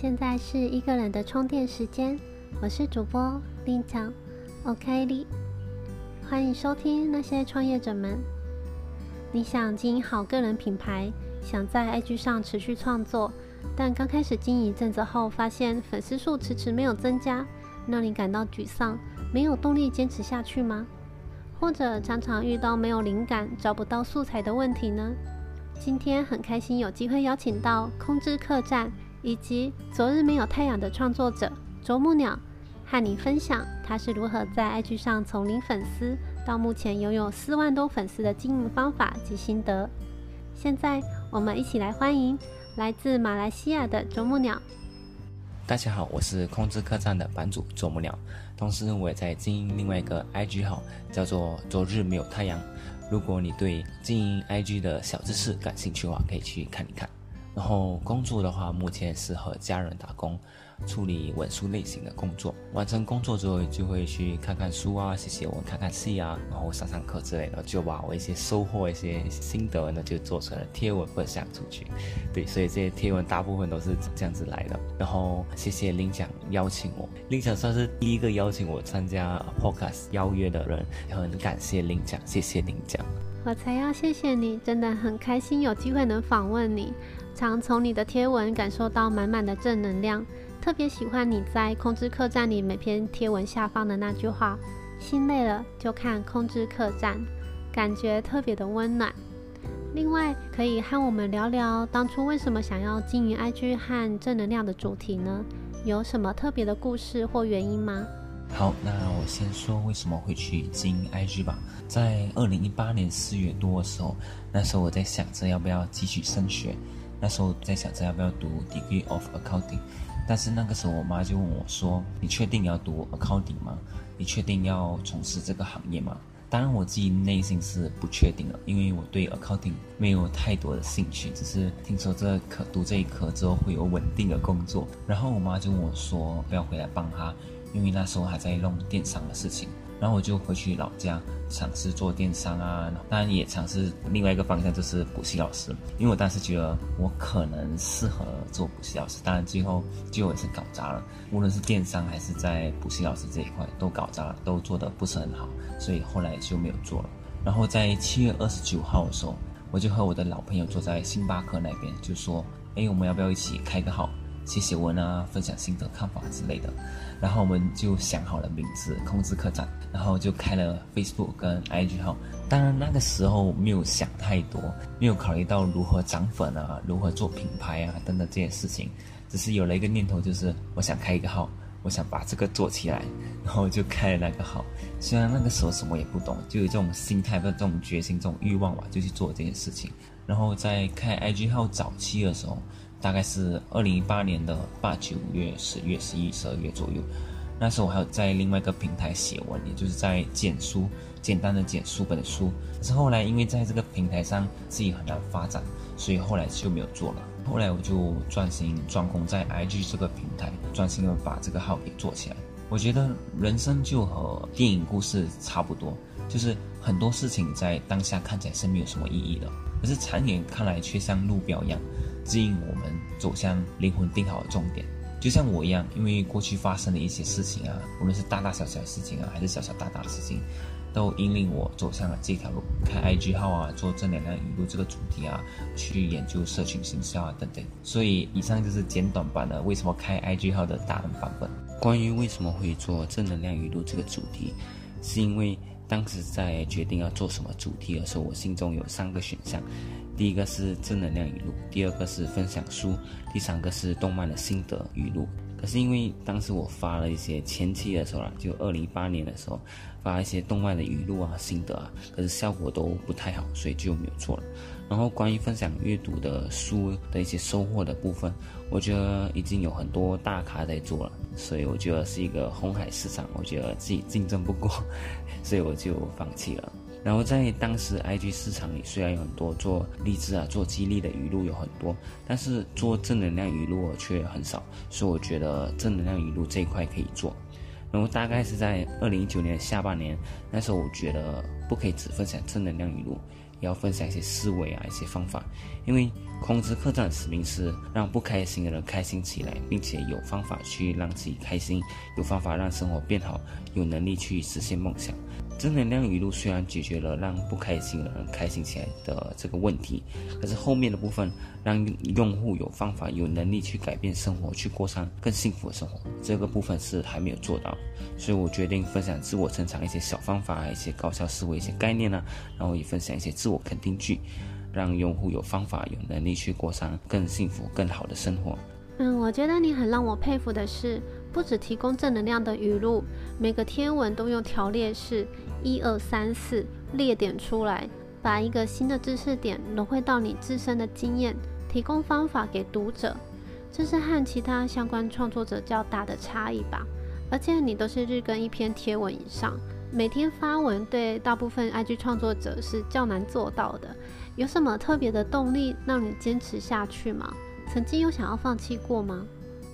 现在是一个人的充电时间，我是主播林强，OK 哩，欢迎收听那些创业者们。你想经营好个人品牌，想在 IG 上持续创作，但刚开始经营一阵子后，发现粉丝数迟迟没有增加，让你感到沮丧，没有动力坚持下去吗？或者常常遇到没有灵感、找不到素材的问题呢？今天很开心有机会邀请到空之客栈以及昨日没有太阳的创作者啄木鸟，和你分享他是如何在 IG 上从零粉丝到目前拥有四万多粉丝的经营方法及心得。现在我们一起来欢迎来自马来西亚的啄木鸟。大家好，我是空之客栈的版主啄木鸟，同时我也在经营另外一个 IG 号，叫做昨日没有太阳。如果你对经营 IG 的小知识感兴趣的话，可以去看一看。然后工作的话，目前是和家人打工。处理文书类型的工作，完成工作之后就会去看看书啊，写写文，看看戏啊，然后上上课之类的，就把我一些收获、一些心得呢，就做成了贴文分享出去。对，所以这些贴文大部分都是这样子来的。然后谢谢林奖邀请我，林奖算是第一个邀请我参加 podcast 邀约的人，很感谢林奖，谢谢林奖。我才要谢谢你，真的很开心有机会能访问你，常从你的贴文感受到满满的正能量。特别喜欢你在空之客栈里每篇贴文下方的那句话：“心累了就看空之客栈”，感觉特别的温暖。另外，可以和我们聊聊当初为什么想要经营 IG 和正能量的主题呢？有什么特别的故事或原因吗？好，那我先说为什么会去经营 IG 吧。在二零一八年四月多的时候，那时候我在想着要不要继续升学，那时候在想着要不要读 Degree of Accounting。但是那个时候，我妈就问我说：“你确定要读 accounting 吗？你确定要从事这个行业吗？”当然，我自己内心是不确定的，因为我对 accounting 没有太多的兴趣，只是听说这科读这一科之后会有稳定的工作。然后我妈就问我说：“不要回来帮她，因为那时候还在弄电商的事情。”然后我就回去老家尝试做电商啊，当然也尝试另外一个方向，就是补习老师。因为我当时觉得我可能适合做补习老师，当然最后最后也是搞砸了。无论是电商还是在补习老师这一块都搞砸了，都做得不是很好，所以后来就没有做了。然后在七月二十九号的时候，我就和我的老朋友坐在星巴克那边，就说：“哎，我们要不要一起开个号？”写写文啊，分享心得看法之类的，然后我们就想好了名字“控制客栈”，然后就开了 Facebook 跟 IG 号。当然那个时候没有想太多，没有考虑到如何涨粉啊，如何做品牌啊等等这些事情，只是有了一个念头，就是我想开一个号，我想把这个做起来，然后就开了那个号。虽然那个时候什么也不懂，就有这种心态、这种决心、这种欲望吧，就去做这件事情。然后在开 IG 号早期的时候。大概是二零一八年的八九月、十月、十一、十二月左右，那时候我还有在另外一个平台写文，也就是在剪书，简单的剪书本书。可是后来因为在这个平台上自己很难发展，所以后来就没有做了。后来我就专心专攻在 IG 这个平台，专心的把这个号给做起来。我觉得人生就和电影故事差不多，就是很多事情在当下看起来是没有什么意义的，可是长远看来却像路标一样。指引我们走向灵魂定好的终点，就像我一样，因为过去发生的一些事情啊，无论是大大小小的事情啊，还是小小大大的事情，都引领我走向了这条路。开 IG 号啊，做正能量语录这个主题啊，去研究社群形销啊等等。所以以上就是简短版的为什么开 IG 号的大人版本。关于为什么会做正能量语录这个主题，是因为当时在决定要做什么主题的时候，我心中有三个选项。第一个是正能量语录，第二个是分享书，第三个是动漫的心得语录。可是因为当时我发了一些前期的时候啦，就二零一八年的时候发一些动漫的语录啊、心得啊，可是效果都不太好，所以就没有做了。然后关于分享阅读的书的一些收获的部分，我觉得已经有很多大咖在做了，所以我觉得是一个红海市场，我觉得自己竞争不过，所以我就放弃了。然后在当时 IG 市场里，虽然有很多做励志啊、做激励的语录有很多，但是做正能量语录却很少，所以我觉得正能量语录这一块可以做。然后大概是在二零一九年下半年，那时候我觉得不可以只分享正能量语录，要分享一些思维啊，一些方法。因为空之客栈的使命是让不开心的人开心起来，并且有方法去让自己开心，有方法让生活变好，有能力去实现梦想。正能量语录虽然解决了让不开心的人开心起来的这个问题，可是后面的部分让用户有方法、有能力去改变生活，去过上更幸福的生活，这个部分是还没有做到。所以我决定分享自我成长一些小方法、一些高效思维、一些概念呢，然后也分享一些自我肯定句，让用户有方法、有能力去过上更幸福、更好的生活。嗯，我觉得你很让我佩服的是，不只提供正能量的语录，每个天文都用条列式。一二三四列点出来，把一个新的知识点融汇到你自身的经验，提供方法给读者，这是和其他相关创作者较大的差异吧。而且你都是日更一篇贴文以上，每天发文对大部分 IG 创作者是较难做到的。有什么特别的动力让你坚持下去吗？曾经有想要放弃过吗？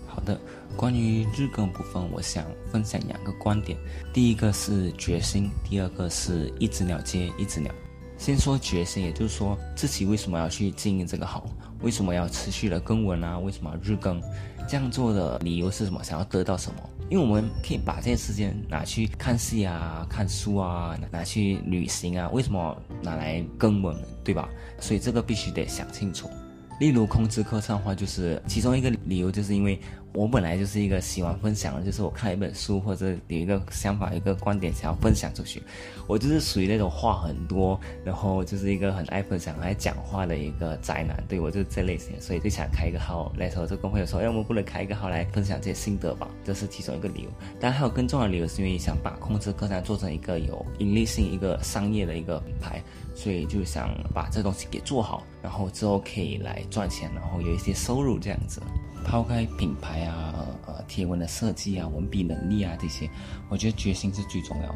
好的，关于日更部分，我想分享两个观点。第一个是决心，第二个是一只鸟接一只鸟。先说决心，也就是说自己为什么要去经营这个号，为什么要持续的更文啊？为什么日更？这样做的理由是什么？想要得到什么？因为我们可以把这些时间拿去看戏啊、看书啊、拿去旅行啊，为什么拿来跟我们，对吧？所以这个必须得想清楚。例如空之客串的话，就是其中一个理由，就是因为。我本来就是一个喜欢分享的，就是我看一本书或者有一个想法、一个观点想要分享出去，我就是属于那种话很多，然后就是一个很爱分享、爱讲话的一个宅男。对我就是这类型，所以就想开一个号来说，就跟朋友说，哎，我们不能开一个号来分享这些心得吧？这是其中一个理由。当然还有更重要的理由，是因为想把控制客栈做成一个有盈利性、一个商业的一个品牌，所以就想把这东西给做好，然后之后可以来赚钱，然后有一些收入这样子。抛开品牌啊、呃贴文的设计啊、文笔能力啊这些，我觉得决心是最重要。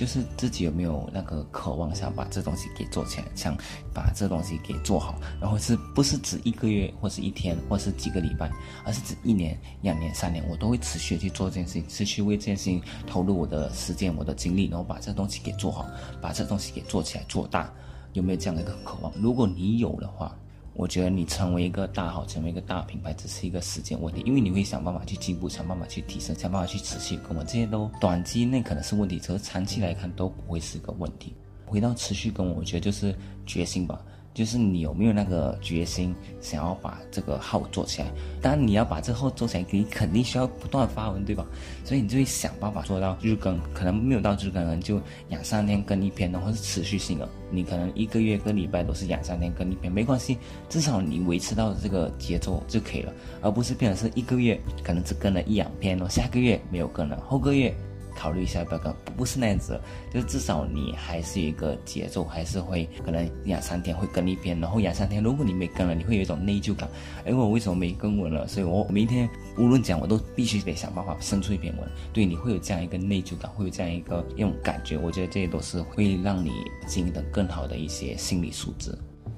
就是自己有没有那个渴望，想把这东西给做起来，想把这东西给做好。然后是不是指一个月，或是一天，或是几个礼拜，而是指一年、两年、三年，我都会持续去做这件事情，持续为这件事情投入我的时间、我的精力，然后把这东西给做好，把这东西给做起来、做大。有没有这样的一个渴望？如果你有的话。我觉得你成为一个大号，成为一个大品牌，只是一个时间问题，因为你会想办法去进步，想办法去提升，想办法去持续。跟我这些都短期内可能是问题，只是长期来看都不会是个问题。回到持续跟我，我觉得就是决心吧。就是你有没有那个决心，想要把这个号做起来？当然，你要把这号做起来，你肯定需要不断发文，对吧？所以你就会想办法做到日更，可能没有到日更，可能就两三天更一篇，然后是持续性的。你可能一个月个礼拜都是两三天更一篇，没关系，至少你维持到这个节奏就可以了，而不是变成是一个月可能只更了一两篇，然后下个月没有更了，后个月。考虑一下要，不要跟不是那样子，就是至少你还是一个节奏，还是会可能两三天会更一篇，然后两三天如果你没更了，你会有一种内疚感，哎，我为什么没更文了？所以我明天无论讲我都必须得想办法生出一篇文，对，你会有这样一个内疚感，会有这样一个一种感觉，我觉得这些都是会让你经营的更好的一些心理素质。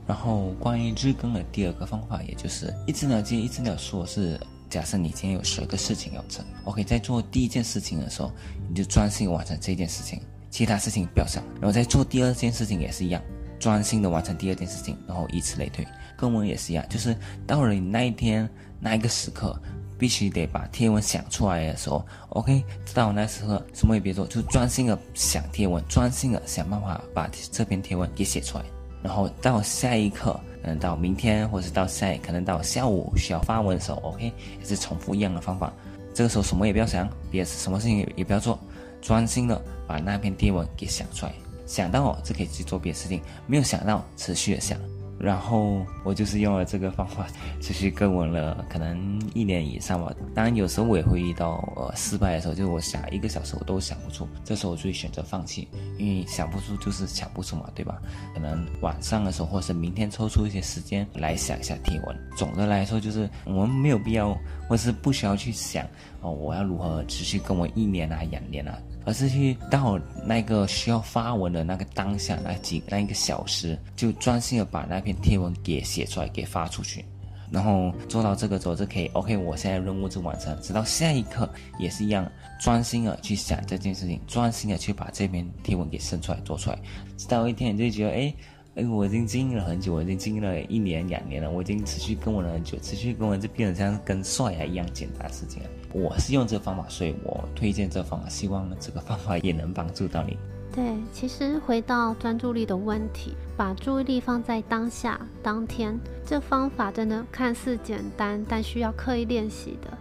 然后关于日更的第二个方法，也就是一只鸟接一只鸟说，是。假设你今天有十个事情要成，OK，在做第一件事情的时候，你就专心完成这件事情，其他事情不要想。然后在做第二件事情也是一样，专心的完成第二件事情，然后以此类推。更文也是一样，就是到了你那一天那一个时刻，必须得把贴文想出来的时候，OK，到那时刻什么也别做，就专心的想贴文，专心的想办法把这篇贴文给写出来。然后到下一刻。嗯，到明天或者是到下，可能到下午需要发文的时候，OK，也是重复一样的方法。这个时候什么也不要想，别什么事情也不要做，专心的把那篇贴文给想出来。想到哦，就可以去做别的事情；没有想到，持续的想。然后我就是用了这个方法，持续跟文了可能一年以上吧。当然有时候我也会遇到呃失败的时候，就是我想一个小时我都想不出，这时候我就会选择放弃，因为想不出就是想不出嘛，对吧？可能晚上的时候，或是明天抽出一些时间来想一下贴文。总的来说，就是我们没有必要，或是不需要去想哦，我要如何持续跟我一年啊、两年啊。而是去到那个需要发文的那个当下，那几那一个小时，就专心的把那篇贴文给写出来，给发出去，然后做到这个之后就可以。OK，我现在任务就完成，直到下一刻也是一样，专心的去想这件事情，专心的去把这篇贴文给生出来、做出来。直到一天，你就觉得，哎，哎，我已经经营了很久，我已经经营了一年两年了，我已经持续跟我了很久，持续跟我就变得像跟刷牙一样简单的事情了。我是用这个方法，所以我推荐这个方法，希望这个方法也能帮助到你。对，其实回到专注力的问题，把注意力放在当下、当天，这方法真的看似简单，但需要刻意练习的。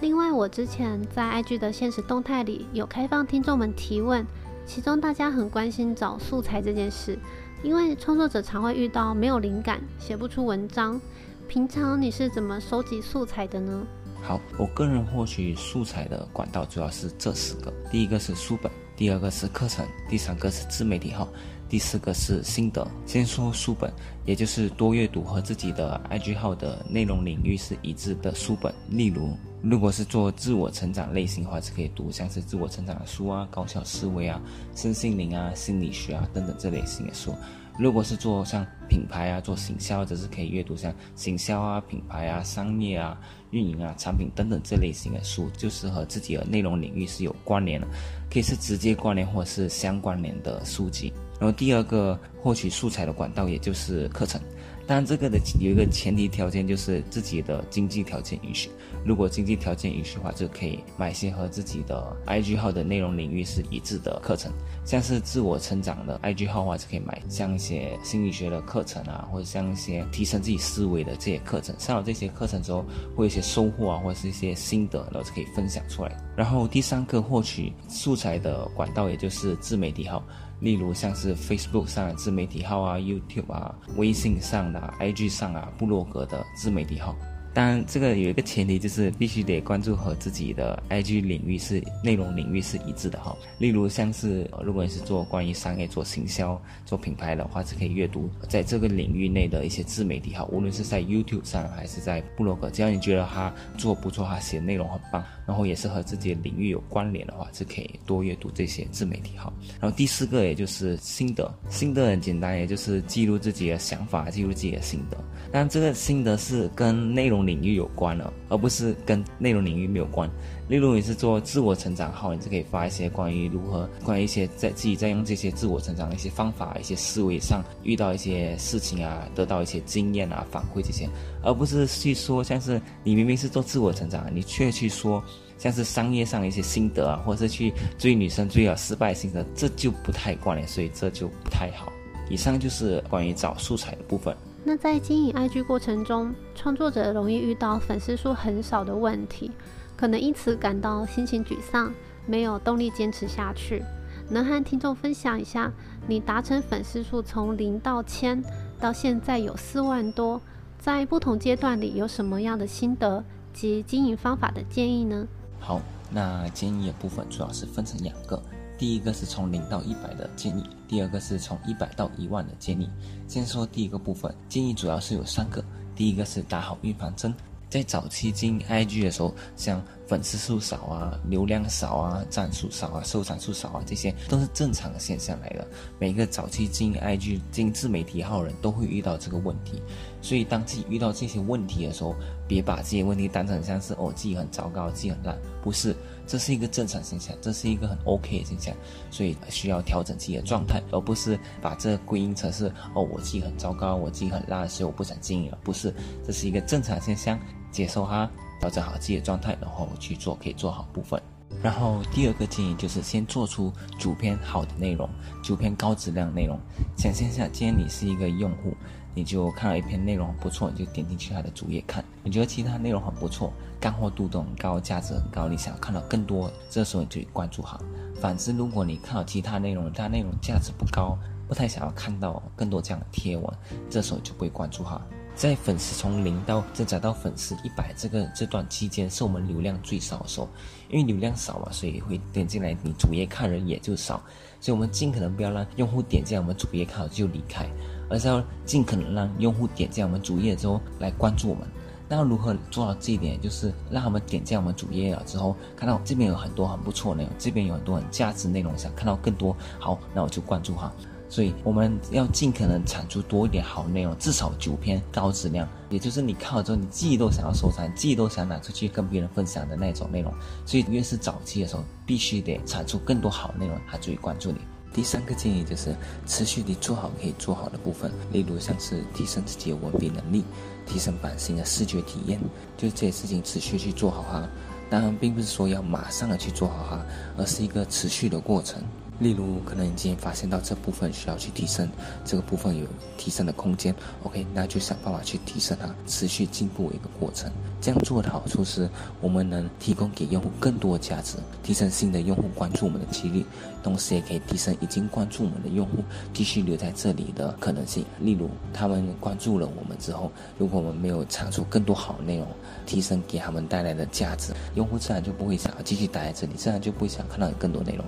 另外，我之前在 IG 的现实动态里有开放听众们提问，其中大家很关心找素材这件事。因为创作者常会遇到没有灵感，写不出文章。平常你是怎么收集素材的呢？好，我个人获取素材的管道主要是这四个：第一个是书本，第二个是课程，第三个是自媒体号，第四个是心得。先说书本，也就是多阅读和自己的 IG 号的内容领域是一致的书本，例如。如果是做自我成长类型的话，是可以读像是自我成长的书啊、高效思维啊、身心灵啊、心理学啊等等这类型的书。如果是做像品牌啊、做行销，则是可以阅读像行销啊、品牌啊、商业啊、运营啊、产品等等这类型的书，就是和自己的内容领域是有关联的，可以是直接关联或者是相关联的书籍。然后第二个获取素材的管道，也就是课程。当然，这个的有一个前提条件，就是自己的经济条件允许。如果经济条件允许的话，就可以买些和自己的 IG 号的内容领域是一致的课程。像是自我成长的 IG 号的话，就可以买像一些心理学的课程啊，或者像一些提升自己思维的这些课程。上了这些课程之后，会有一些收获啊，或者是一些心得，然后就可以分享出来。然后第三个获取素材的管道，也就是自媒体号。例如像是 Facebook 上的自媒体号啊、YouTube 啊、微信上的、IG 上啊、部落格的自媒体号。当然，这个有一个前提，就是必须得关注和自己的 IG 领域是内容领域是一致的哈。例如，像是如果你是做关于商业、做行销、做品牌的话，是可以阅读在这个领域内的一些自媒体号，无论是在 YouTube 上还是在部落格，只要你觉得他做不错，他写内容很棒，然后也是和自己的领域有关联的话，是可以多阅读这些自媒体号。然后第四个，也就是心得，心得很简单，也就是记录自己的想法，记录自己的心得。但这个心得是跟内容。领域有关了，而不是跟内容领域没有关。例如你是做自我成长号，你就可以发一些关于如何，关于一些在自己在用这些自我成长的一些方法、一些思维上遇到一些事情啊，得到一些经验啊、反馈这些，而不是去说像是你明明是做自我成长，你却去说像是商业上一些心得啊，或者是去追女生追了失败心得，这就不太关联，所以这就不太好。以上就是关于找素材的部分。那在经营 IG 过程中，创作者容易遇到粉丝数很少的问题，可能因此感到心情沮丧，没有动力坚持下去。能和听众分享一下，你达成粉丝数从零到千，到现在有四万多，在不同阶段里有什么样的心得及经营方法的建议呢？好，那建议的部分主要是分成两个。第一个是从零到一百的建议，第二个是从一百到一万的建议。先说第一个部分，建议主要是有三个。第一个是打好预防针，在早期经营 IG 的时候，像粉丝数少啊、流量少啊、赞数少啊、收藏数少啊，这些都是正常的现象来的。每个早期经营 IG、经自媒体号人都会遇到这个问题。所以当自己遇到这些问题的时候，别把这些问题当成像是哦自己很糟糕、自己很烂，不是。这是一个正常现象，这是一个很 OK 的现象，所以需要调整自己的状态，而不是把这归因成是哦我自己很糟糕，我自己很烂，所以我不想经营了。不是，这是一个正常现象，接受它，调整好自己的状态，然后去做可以做好部分。然后第二个建议就是先做出主篇好的内容，主篇高质量内容。想象一下，今天你是一个用户。你就看到一篇内容不错，你就点进去他的主页看。你觉得其他内容很不错，干货度都很高，价值很高，你想要看到更多，这时候你就关注好。反之，如果你看到其他内容，它内容价值不高，不太想要看到更多这样的贴文，这时候就不会关注哈。在粉丝从零到增长到粉丝一百这个这段期间，是我们流量最少的时候，因为流量少嘛，所以会点进来你主页看人也就少，所以我们尽可能不要让用户点进来我们主页看好就离开。而是要尽可能让用户点进我们主页之后来关注我们。那如何做到这一点？就是让他们点进我们主页了之后，看到这边有很多很不错的内容，这边有很多很价值内容，想看到更多，好，那我就关注哈。所以我们要尽可能产出多一点好内容，至少九篇高质量，也就是你看了之后，你自己都想要收藏，自己都想拿出去跟别人分享的那种内容。所以越是早期的时候，必须得产出更多好内容，他就会关注你。第三个建议就是持续地做好可以做好的部分，例如像是提升自己的文笔能力，提升版型的视觉体验，就这些事情持续去做好哈。当然，并不是说要马上的去做好哈，而是一个持续的过程。例如，可能你今天发现到这部分需要去提升，这个部分有提升的空间，OK，那就想办法去提升它，持续进步一个过程。这样做的好处是，我们能提供给用户更多价值，提升新的用户关注我们的几率，同时也可以提升已经关注我们的用户继续留在这里的可能性。例如，他们关注了我们之后，如果我们没有产出更多好内容，提升给他们带来的价值，用户自然就不会想要继续待在这里，自然就不会想看到更多内容，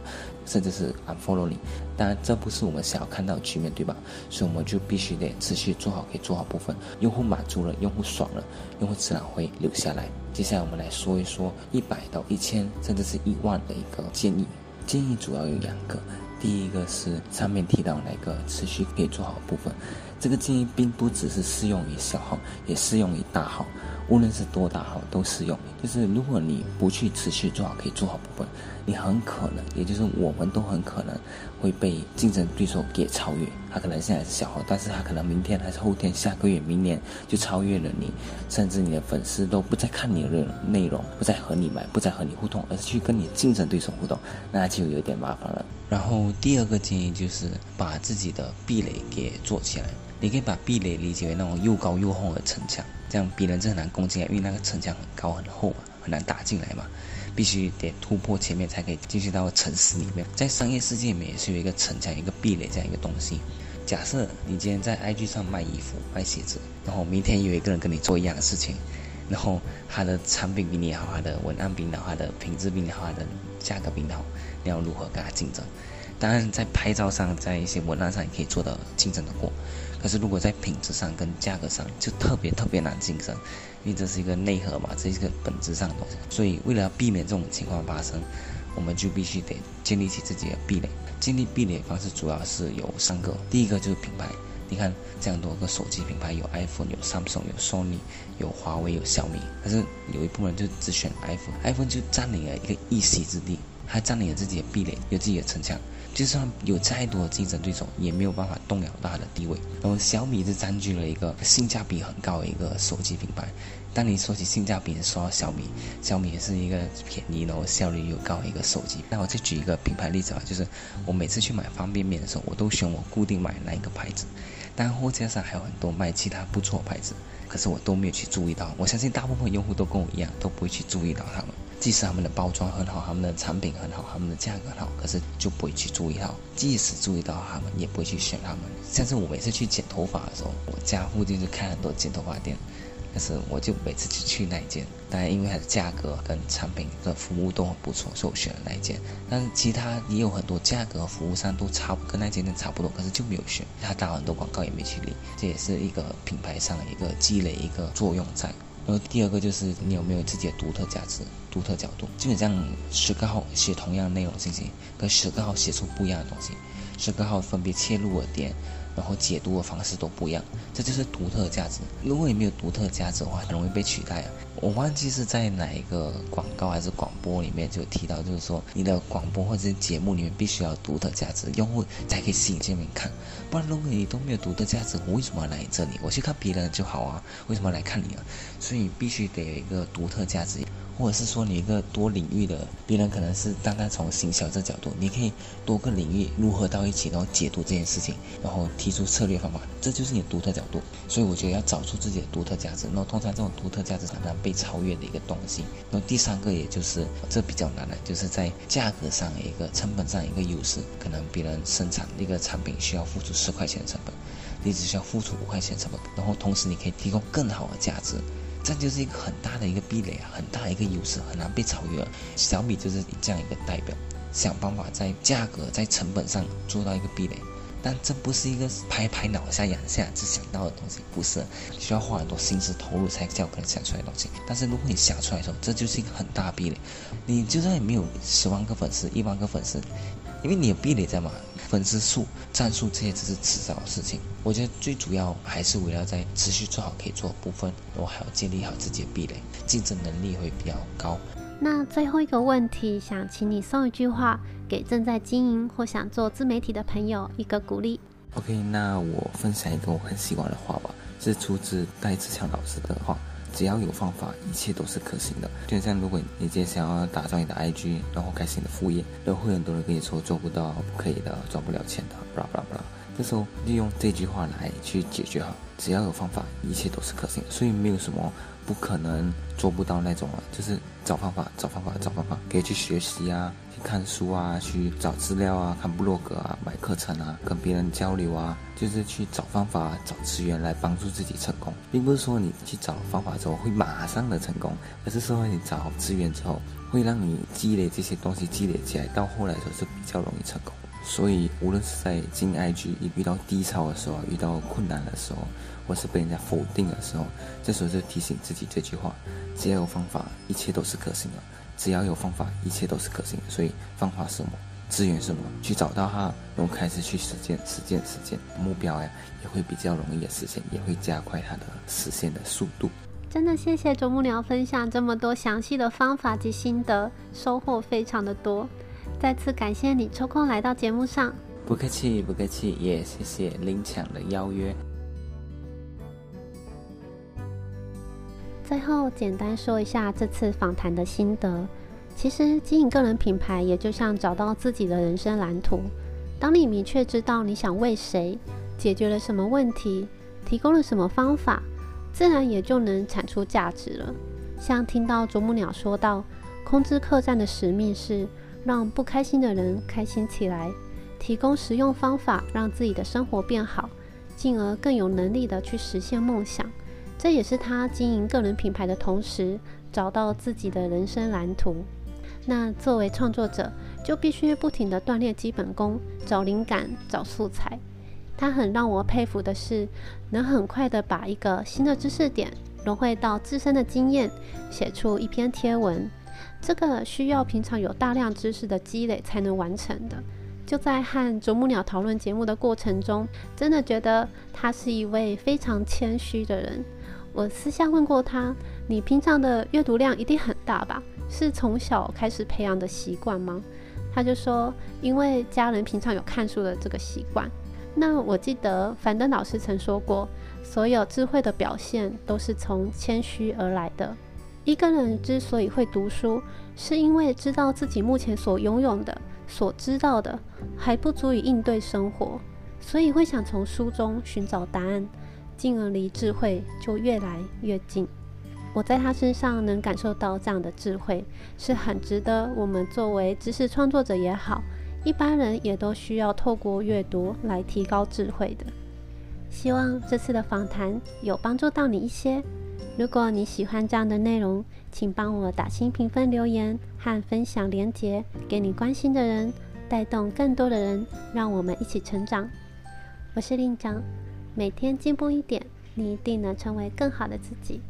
甚至是 unfollow 你。当然，这不是我们想要看到的局面，对吧？所以我们就必须得持续做好可以做好部分，用户满足了，用户爽了，用户自然会。留下来。接下来我们来说一说一百到一千，甚至是一万的一个建议。建议主要有两个，第一个是上面提到那个持续可以做好部分。这个建议并不只是适用于小号，也适用于大号。无论是多大号都适用，就是如果你不去持续做好可以做好部分，你很可能，也就是我们都很可能会被竞争对手给超越。他可能现在是小号，但是他可能明天还是后天、下个月、明年就超越了你，甚至你的粉丝都不再看你的内容，不再和你买，不再和你互动，而是去跟你竞争对手互动，那就有点麻烦了。然后第二个建议就是把自己的壁垒给做起来。你可以把壁垒理解为那种又高又厚的城墙，这样别人是很难攻进来，因为那个城墙很高很厚嘛，很难打进来嘛，必须得突破前面才可以进去到城市里面。在商业世界里面也是有一个城墙、一个壁垒这样一个东西。假设你今天在 IG 上卖衣服、卖鞋子，然后明天有一个人跟你做一样的事情，然后他的产品比你好，他的文案比你好，他的品质比你好，他的价格比你好，你要如何跟他竞争？当然，在拍照上，在一些文案上也可以做到竞争的过。可是，如果在品质上跟价格上，就特别特别难竞争，因为这是一个内核嘛，这是一个本质上的东西。所以，为了要避免这种情况发生，我们就必须得建立起自己的壁垒。建立壁垒方式主要是有三个，第一个就是品牌。你看，这样多个手机品牌，有 iPhone，有 Samsung，有 Sony，有华为，有小米。但是有一部分人就只选 iPhone，iPhone 就占领了一个一席之地，还占领了自己的壁垒，有自己的城墙。就算有再多的竞争对手，也没有办法动摇它的地位。然后小米是占据了一个性价比很高的一个手机品牌。当你说起性价比，说到小米，小米也是一个便宜然后效率又高的一个手机。那我再举一个品牌例子啊，就是我每次去买方便面的时候，我都选我固定买那一个牌子。但货架上还有很多卖其他不错牌子，可是我都没有去注意到。我相信大部分用户都跟我一样，都不会去注意到他们。即使他们的包装很好，他们的产品很好，他们的价格很好，可是就不会去注意到。即使注意到他们，也不会去选他们。像是我每次去剪头发的时候，我家附近就开很多剪头发店，但是我就每次就去那一间。当然，因为它的价格跟产品的服务都很不错，所以我选了那一间。但是其他也有很多价格服务上都差不跟那间店差不多，可是就没有选。他打很多广告也没去理，这也是一个品牌上的一个积累一个作用在。然后第二个就是你有没有自己的独特价值、独特角度。基本上十个号写同样内容信息，跟十个号写出不一样的东西，十个号分别切入的点。然后解读的方式都不一样，这就是独特价值。如果你没有独特价值的话，很容易被取代啊。我忘记是在哪一个广告还是广播里面就提到，就是说你的广播或者节目里面必须要独特价值，用户才可以吸引见面看。不然如果你都没有独特价值，我为什么要来这里？我去看别人就好啊，为什么要来看你啊？所以你必须得有一个独特价值。或者是说你一个多领域的，别人可能是单单从行销这角度，你可以多个领域如何到一起，然后解读这件事情，然后提出策略方法，这就是你独特角度。所以我觉得要找出自己的独特价值，然后通常这种独特价值常常被超越的一个东西。然后第三个，也就是这比较难的，就是在价格上一个成本上一个优势，可能别人生产一个产品需要付出十块钱的成本，你只需要付出五块钱成本，然后同时你可以提供更好的价值。这就是一个很大的一个壁垒啊，很大一个优势，很难被超越。小米就是这样一个代表，想办法在价格、在成本上做到一个壁垒。但这不是一个拍拍脑下、眼下就想到的东西，不是需要花很多心思投入才叫可能想出来的东西。但是如果你想出来的时候，这就是一个很大壁垒。你就算没有十万个粉丝、一万个粉丝。因为你有壁垒在嘛，粉丝数、战术这些只是迟早的事情。我觉得最主要还是围绕在持续做好可以做的部分，然后还要建立好自己的壁垒，竞争能力会比较高。那最后一个问题，想请你送一句话给正在经营或想做自媒体的朋友一个鼓励。OK，那我分享一个我很喜欢的话吧，是出自戴志强老师的话：只要有方法，一切都是可行的。就像如果你今天想要打造你的 IG，然后开始你的副业，然后会很多人跟你说做不到、不可以的、赚不了钱的，巴拉巴拉巴拉。这时候利用这句话来去解决哈，只要有方法，一切都是可行。所以没有什么不可能做不到那种啊，就是找方法，找方法，找方法，可以去学习啊。去看书啊，去找资料啊，看部落格啊，买课程啊，跟别人交流啊，就是去找方法、找资源来帮助自己成功，并不是说你去找方法之后会马上的成功，而是说你找资源之后会让你积累这些东西，积累起来，到后来的时候是比较容易成功。所以，无论是在进 IG 遇到低潮的时候，遇到困难的时候，或是被人家否定的时候，这时候就提醒自己这句话：只要有方法，一切都是可行的。只要有方法，一切都是可行的。所以方法是什么？资源是什么？去找到它，然后开始去实践、实践、实践，目标呀也会比较容易的实现，也会加快它的实现的速度。真的谢谢啄木鸟分享这么多详细的方法及心得，收获非常的多。再次感谢你抽空来到节目上。不客气，不客气，也谢谢林强的邀约。最后简单说一下这次访谈的心得。其实经营个人品牌，也就像找到自己的人生蓝图。当你明确知道你想为谁，解决了什么问题，提供了什么方法，自然也就能产出价值了。像听到啄木鸟说到，空知客栈的使命是让不开心的人开心起来，提供实用方法，让自己的生活变好，进而更有能力的去实现梦想。这也是他经营个人品牌的同时，找到自己的人生蓝图。那作为创作者，就必须不停地锻炼基本功，找灵感，找素材。他很让我佩服的是，能很快地把一个新的知识点融汇到自身的经验，写出一篇贴文。这个需要平常有大量知识的积累才能完成的。就在和啄木鸟讨论节目的过程中，真的觉得他是一位非常谦虚的人。我私下问过他：“你平常的阅读量一定很大吧？是从小开始培养的习惯吗？”他就说：“因为家人平常有看书的这个习惯。”那我记得樊登老师曾说过：“所有智慧的表现都是从谦虚而来的。一个人之所以会读书，是因为知道自己目前所拥有的、所知道的还不足以应对生活，所以会想从书中寻找答案。”进而离智慧就越来越近。我在他身上能感受到这样的智慧，是很值得我们作为知识创作者也好，一般人也都需要透过阅读来提高智慧的。希望这次的访谈有帮助到你一些。如果你喜欢这样的内容，请帮我打新评分、留言和分享连接给你关心的人，带动更多的人，让我们一起成长。我是令长。每天进步一点，你一定能成为更好的自己。